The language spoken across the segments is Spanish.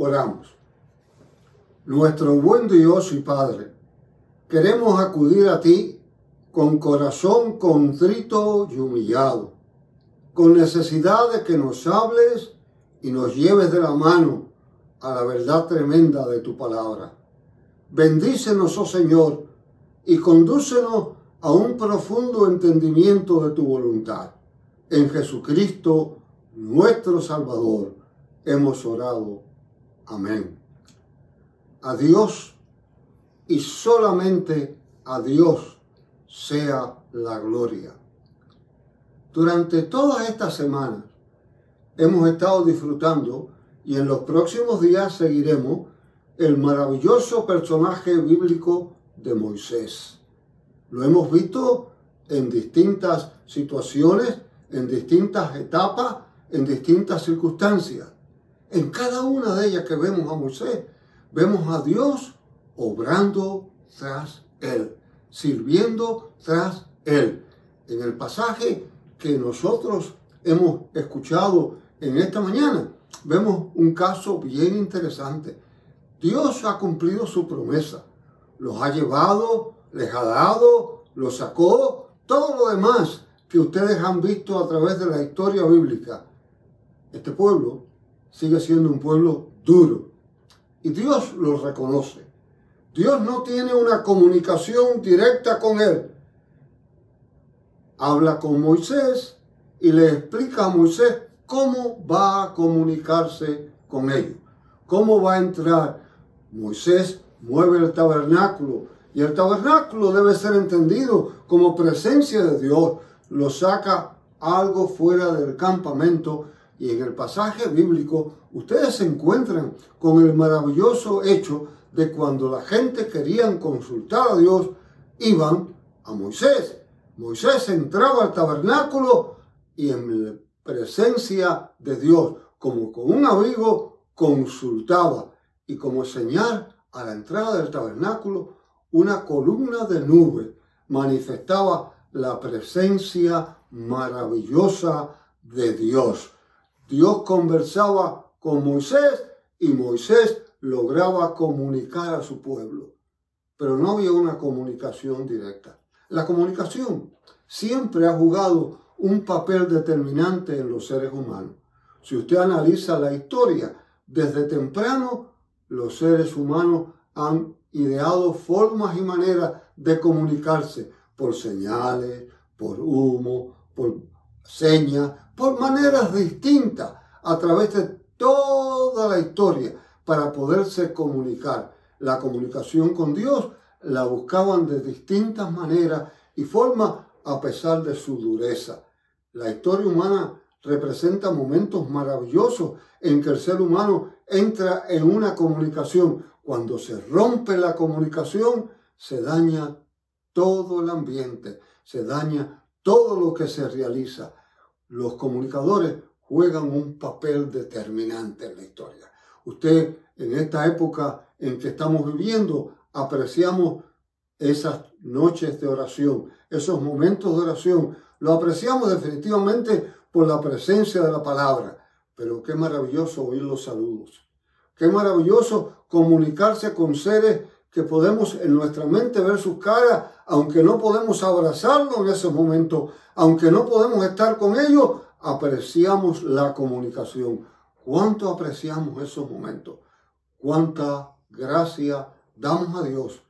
Oramos. Nuestro buen Dios y Padre, queremos acudir a ti con corazón contrito y humillado, con necesidad de que nos hables y nos lleves de la mano a la verdad tremenda de tu palabra. Bendícenos, oh Señor, y condúcenos a un profundo entendimiento de tu voluntad. En Jesucristo, nuestro Salvador, hemos orado. Amén. A Dios y solamente a Dios sea la gloria. Durante todas estas semanas hemos estado disfrutando y en los próximos días seguiremos el maravilloso personaje bíblico de Moisés. Lo hemos visto en distintas situaciones, en distintas etapas, en distintas circunstancias. En cada una de ellas que vemos a Moisés, vemos a Dios obrando tras él, sirviendo tras él. En el pasaje que nosotros hemos escuchado en esta mañana, vemos un caso bien interesante. Dios ha cumplido su promesa, los ha llevado, les ha dado, los sacó, todo lo demás que ustedes han visto a través de la historia bíblica. Este pueblo sigue siendo un pueblo duro. Y Dios lo reconoce. Dios no tiene una comunicación directa con él. Habla con Moisés y le explica a Moisés cómo va a comunicarse con ellos. Cómo va a entrar. Moisés mueve el tabernáculo y el tabernáculo debe ser entendido como presencia de Dios. Lo saca algo fuera del campamento y en el pasaje bíblico ustedes se encuentran con el maravilloso hecho de cuando la gente querían consultar a Dios, iban a Moisés. Moisés entraba al tabernáculo y en presencia de Dios, como con un abrigo, consultaba. Y como señal a la entrada del tabernáculo, una columna de nube manifestaba la presencia maravillosa de Dios. Dios conversaba con Moisés y Moisés lograba comunicar a su pueblo. Pero no había una comunicación directa. La comunicación siempre ha jugado un papel determinante en los seres humanos. Si usted analiza la historia, desde temprano los seres humanos han ideado formas y maneras de comunicarse por señales, por humo, por señas, por maneras distintas a través de toda la historia para poderse comunicar. La comunicación con Dios la buscaban de distintas maneras y formas a pesar de su dureza. La historia humana representa momentos maravillosos en que el ser humano entra en una comunicación. Cuando se rompe la comunicación, se daña todo el ambiente, se daña todo lo que se realiza los comunicadores juegan un papel determinante en la historia. Usted, en esta época en que estamos viviendo, apreciamos esas noches de oración, esos momentos de oración. Lo apreciamos definitivamente por la presencia de la palabra. Pero qué maravilloso oír los saludos. Qué maravilloso comunicarse con seres que podemos en nuestra mente ver sus caras, aunque no podemos abrazarlo en esos momentos, aunque no podemos estar con ellos, apreciamos la comunicación. ¿Cuánto apreciamos esos momentos? ¿Cuánta gracia damos a Dios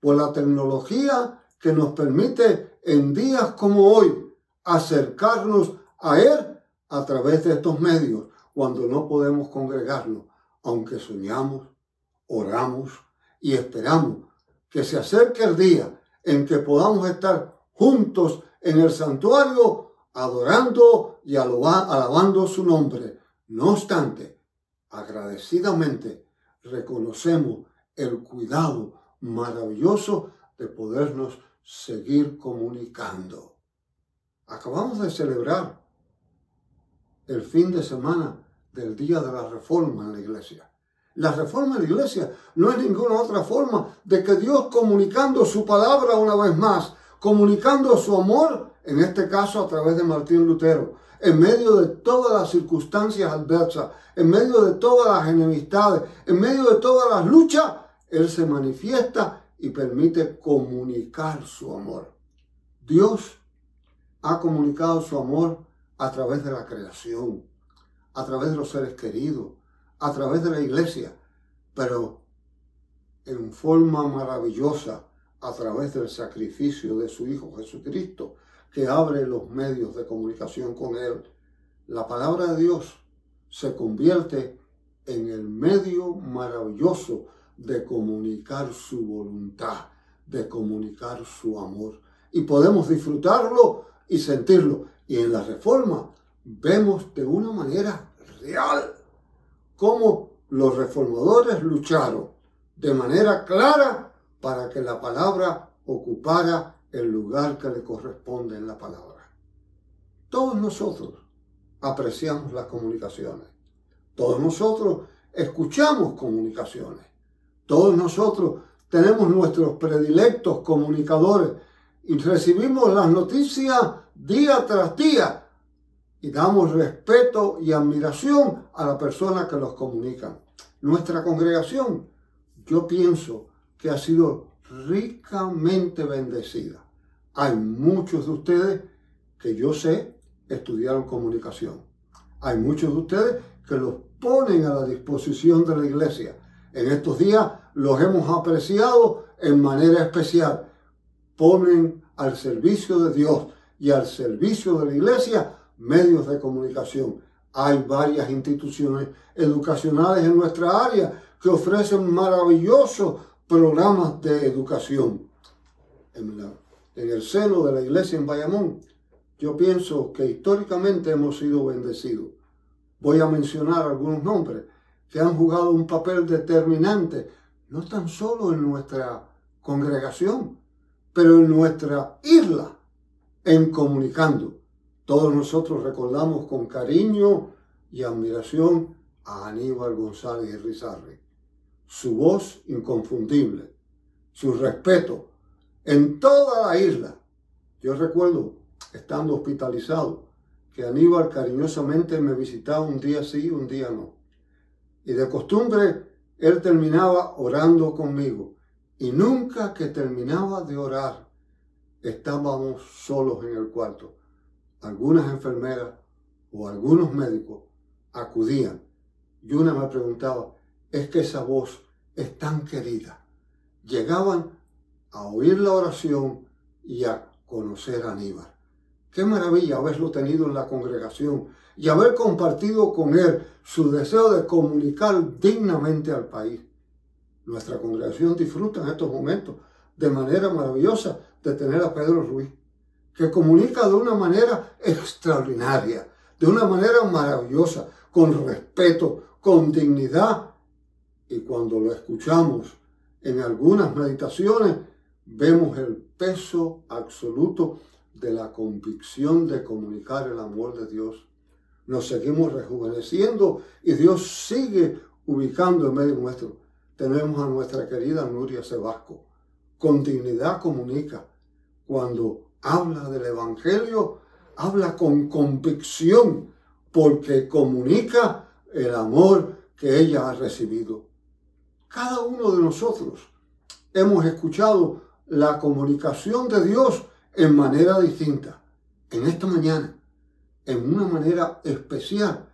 por la tecnología que nos permite en días como hoy acercarnos a Él a través de estos medios, cuando no podemos congregarnos, aunque soñamos, oramos y esperamos que se acerque el día en que podamos estar juntos en el santuario adorando y alabando su nombre. No obstante, agradecidamente reconocemos el cuidado maravilloso de podernos seguir comunicando. Acabamos de celebrar el fin de semana del Día de la Reforma en la iglesia. La reforma de la iglesia no es ninguna otra forma de que Dios comunicando su palabra una vez más, comunicando su amor, en este caso a través de Martín Lutero, en medio de todas las circunstancias adversas, en medio de todas las enemistades, en medio de todas las luchas, Él se manifiesta y permite comunicar su amor. Dios ha comunicado su amor a través de la creación, a través de los seres queridos, a través de la iglesia, pero en forma maravillosa a través del sacrificio de su Hijo Jesucristo, que abre los medios de comunicación con Él. La palabra de Dios se convierte en el medio maravilloso de comunicar su voluntad, de comunicar su amor. Y podemos disfrutarlo y sentirlo. Y en la reforma vemos de una manera real cómo los reformadores lucharon de manera clara para que la palabra ocupara el lugar que le corresponde en la palabra. Todos nosotros apreciamos las comunicaciones. Todos nosotros escuchamos comunicaciones. Todos nosotros tenemos nuestros predilectos comunicadores y recibimos las noticias día tras día y damos respeto y admiración a la persona que los comunica. Nuestra congregación, yo pienso que ha sido ricamente bendecida. Hay muchos de ustedes que yo sé estudiaron comunicación. Hay muchos de ustedes que los ponen a la disposición de la iglesia. En estos días los hemos apreciado en manera especial. Ponen al servicio de Dios y al servicio de la iglesia medios de comunicación. Hay varias instituciones educacionales en nuestra área que ofrecen maravillosos programas de educación. En, en el seno de la iglesia en Bayamón, yo pienso que históricamente hemos sido bendecidos. Voy a mencionar algunos nombres que han jugado un papel determinante, no tan solo en nuestra congregación, pero en nuestra isla, en comunicando. Todos nosotros recordamos con cariño y admiración a Aníbal González Rizarri. Su voz inconfundible, su respeto en toda la isla. Yo recuerdo, estando hospitalizado, que Aníbal cariñosamente me visitaba un día sí, un día no. Y de costumbre, él terminaba orando conmigo. Y nunca que terminaba de orar, estábamos solos en el cuarto algunas enfermeras o algunos médicos acudían y una me preguntaba, es que esa voz es tan querida. Llegaban a oír la oración y a conocer a Aníbal. Qué maravilla haberlo tenido en la congregación y haber compartido con él su deseo de comunicar dignamente al país. Nuestra congregación disfruta en estos momentos de manera maravillosa de tener a Pedro Ruiz que comunica de una manera extraordinaria, de una manera maravillosa, con respeto, con dignidad. Y cuando lo escuchamos en algunas meditaciones, vemos el peso absoluto de la convicción de comunicar el amor de Dios. Nos seguimos rejuveneciendo y Dios sigue ubicando en medio nuestro. Tenemos a nuestra querida Nuria Sebasco. Con dignidad comunica. Cuando habla del Evangelio, habla con convicción, porque comunica el amor que ella ha recibido. Cada uno de nosotros hemos escuchado la comunicación de Dios en manera distinta. En esta mañana, en una manera especial,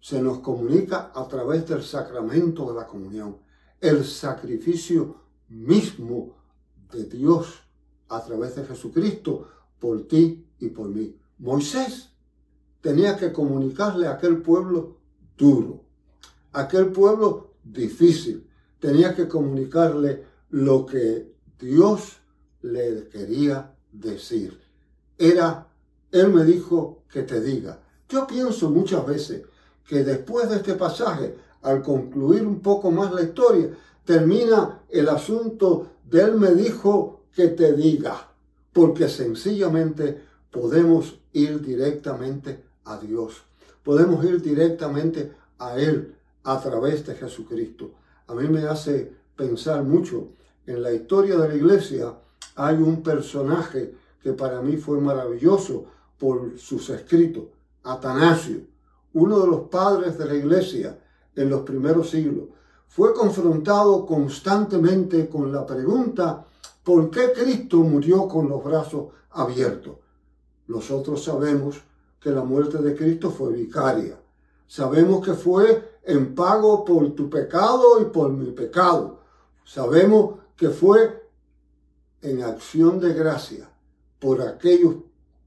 se nos comunica a través del sacramento de la comunión, el sacrificio mismo de Dios a través de Jesucristo por ti y por mí. Moisés tenía que comunicarle a aquel pueblo duro, aquel pueblo difícil. Tenía que comunicarle lo que Dios le quería decir. Era, Él me dijo que te diga. Yo pienso muchas veces que después de este pasaje, al concluir un poco más la historia, termina el asunto de Él me dijo que te diga, porque sencillamente podemos ir directamente a Dios, podemos ir directamente a Él a través de Jesucristo. A mí me hace pensar mucho en la historia de la iglesia. Hay un personaje que para mí fue maravilloso por sus escritos. Atanasio, uno de los padres de la iglesia en los primeros siglos, fue confrontado constantemente con la pregunta, ¿por qué Cristo murió con los brazos abiertos? Nosotros sabemos que la muerte de Cristo fue vicaria. Sabemos que fue en pago por tu pecado y por mi pecado. Sabemos que fue en acción de gracia por aquellos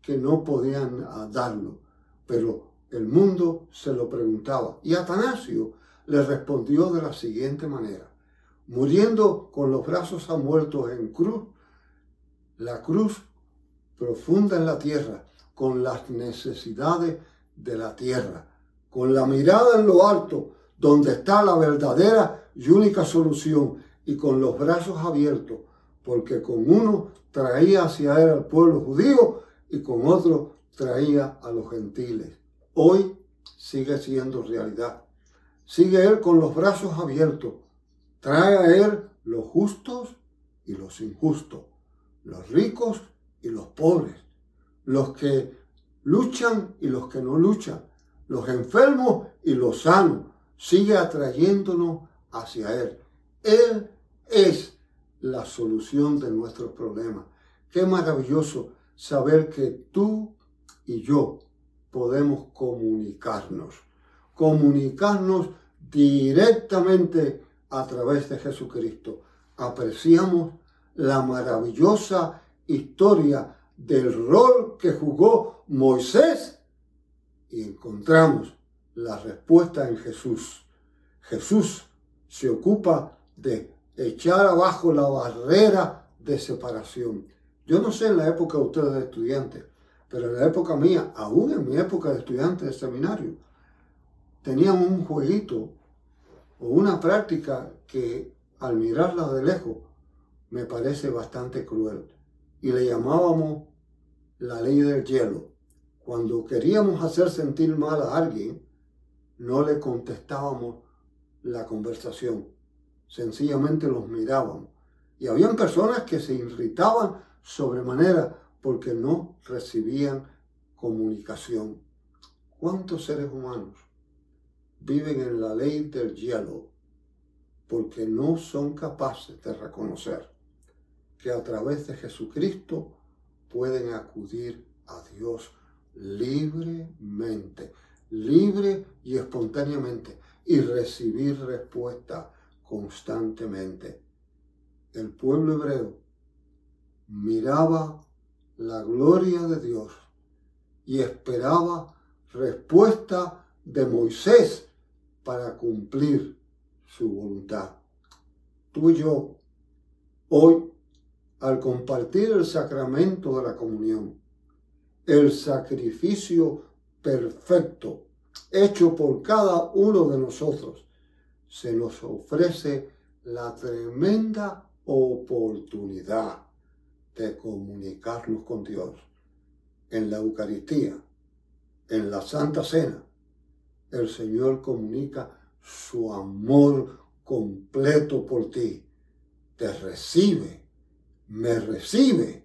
que no podían darlo. Pero el mundo se lo preguntaba. Y Atanasio le respondió de la siguiente manera. Muriendo con los brazos a muertos en cruz, la cruz profunda en la tierra, con las necesidades de la tierra, con la mirada en lo alto, donde está la verdadera y única solución, y con los brazos abiertos, porque con uno traía hacia él al pueblo judío y con otro traía a los gentiles. Hoy sigue siendo realidad. Sigue él con los brazos abiertos. Trae a él los justos y los injustos, los ricos y los pobres, los que luchan y los que no luchan, los enfermos y los sanos. Sigue atrayéndonos hacia él. Él es la solución de nuestros problemas. Qué maravilloso saber que tú y yo podemos comunicarnos, comunicarnos directamente a través de Jesucristo. Apreciamos la maravillosa historia del rol que jugó Moisés y encontramos la respuesta en Jesús. Jesús se ocupa de echar abajo la barrera de separación. Yo no sé en la época de ustedes de estudiantes, pero en la época mía, aún en mi época de estudiante de seminario, tenían un jueguito o una práctica que al mirarla de lejos me parece bastante cruel. Y le llamábamos la ley del hielo. Cuando queríamos hacer sentir mal a alguien, no le contestábamos la conversación. Sencillamente los mirábamos. Y habían personas que se irritaban sobremanera porque no recibían comunicación. ¿Cuántos seres humanos viven en la ley del hielo porque no son capaces de reconocer que a través de Jesucristo pueden acudir a Dios libremente, libre y espontáneamente, y recibir respuesta constantemente. El pueblo hebreo miraba la gloria de Dios y esperaba respuesta de Moisés para cumplir su voluntad. Tú y yo, hoy, al compartir el sacramento de la comunión, el sacrificio perfecto hecho por cada uno de nosotros, se nos ofrece la tremenda oportunidad de comunicarnos con Dios en la Eucaristía, en la Santa Cena. El Señor comunica su amor completo por ti. Te recibe, me recibe,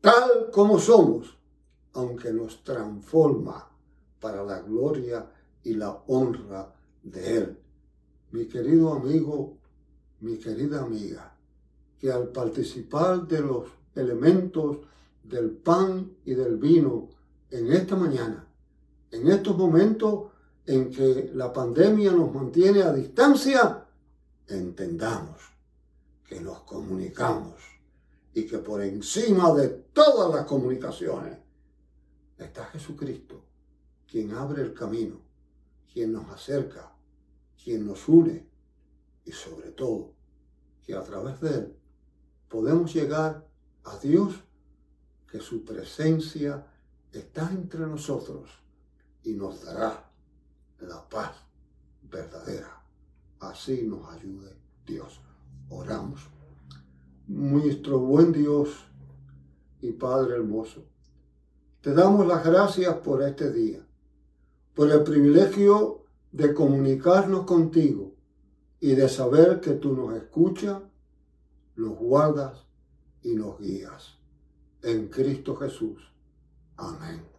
tal como somos, aunque nos transforma para la gloria y la honra de Él. Mi querido amigo, mi querida amiga, que al participar de los elementos del pan y del vino en esta mañana, en estos momentos en que la pandemia nos mantiene a distancia, entendamos que nos comunicamos y que por encima de todas las comunicaciones está Jesucristo, quien abre el camino, quien nos acerca, quien nos une y sobre todo que a través de él podemos llegar a Dios, que su presencia está entre nosotros y nos dará la paz verdadera. Así nos ayude Dios. Oramos. Nuestro buen Dios y Padre hermoso, te damos las gracias por este día, por el privilegio de comunicarnos contigo y de saber que tú nos escuchas nos guardas y nos guías. En Cristo Jesús. Amén.